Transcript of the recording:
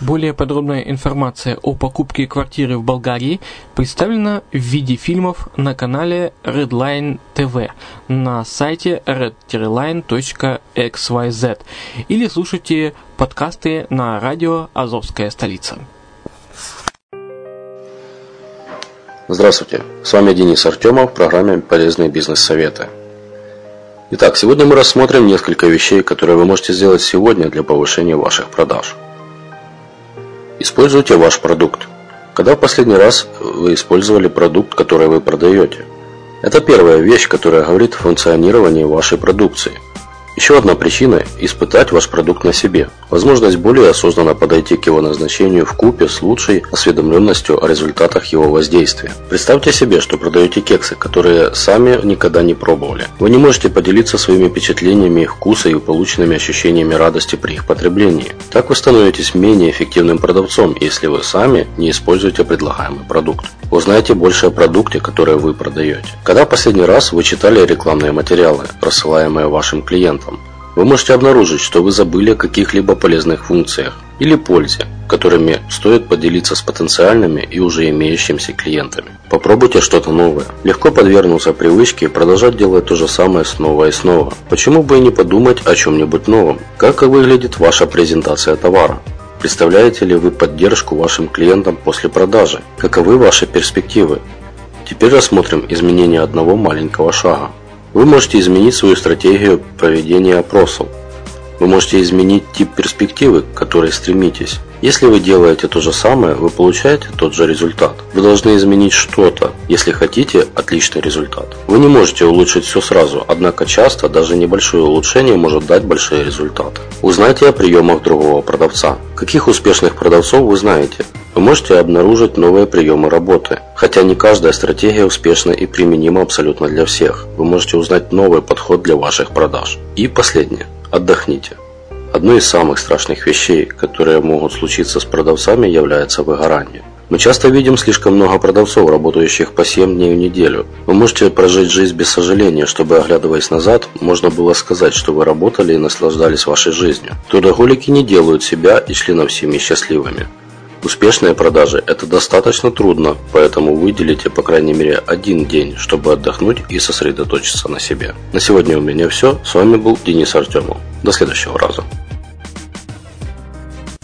Более подробная информация о покупке квартиры в Болгарии представлена в виде фильмов на канале Redline TV на сайте redline.xyz или слушайте подкасты на радио «Азовская столица». Здравствуйте, с вами Денис Артемов в программе «Полезные бизнес-советы». Итак, сегодня мы рассмотрим несколько вещей, которые вы можете сделать сегодня для повышения ваших продаж – Используйте ваш продукт. Когда в последний раз вы использовали продукт, который вы продаете? Это первая вещь, которая говорит о функционировании вашей продукции – еще одна причина – испытать ваш продукт на себе. Возможность более осознанно подойти к его назначению в купе с лучшей осведомленностью о результатах его воздействия. Представьте себе, что продаете кексы, которые сами никогда не пробовали. Вы не можете поделиться своими впечатлениями их вкуса и полученными ощущениями радости при их потреблении. Так вы становитесь менее эффективным продавцом, если вы сами не используете предлагаемый продукт. Узнайте больше о продукте, который вы продаете. Когда в последний раз вы читали рекламные материалы, рассылаемые вашим клиентам? Вы можете обнаружить, что вы забыли о каких-либо полезных функциях или пользе, которыми стоит поделиться с потенциальными и уже имеющимися клиентами. Попробуйте что-то новое. Легко подвергнуться привычке и продолжать делать то же самое снова и снова. Почему бы и не подумать о чем-нибудь новом? Как выглядит ваша презентация товара? Представляете ли вы поддержку вашим клиентам после продажи? Каковы ваши перспективы? Теперь рассмотрим изменение одного маленького шага. Вы можете изменить свою стратегию проведения опросов. Вы можете изменить тип перспективы, к которой стремитесь. Если вы делаете то же самое, вы получаете тот же результат. Вы должны изменить что-то, если хотите отличный результат. Вы не можете улучшить все сразу, однако часто даже небольшое улучшение может дать большие результаты. Узнайте о приемах другого продавца. Каких успешных продавцов вы знаете? Вы можете обнаружить новые приемы работы. Хотя не каждая стратегия успешна и применима абсолютно для всех. Вы можете узнать новый подход для ваших продаж. И последнее. Отдохните. Одной из самых страшных вещей, которые могут случиться с продавцами, является выгорание. Мы часто видим слишком много продавцов, работающих по 7 дней в неделю. Вы можете прожить жизнь без сожаления, чтобы, оглядываясь назад, можно было сказать, что вы работали и наслаждались вашей жизнью. Трудоголики не делают себя и членов семьи счастливыми. Успешные продажи – это достаточно трудно, поэтому выделите по крайней мере один день, чтобы отдохнуть и сосредоточиться на себе. На сегодня у меня все. С вами был Денис Артемов. До следующего раза.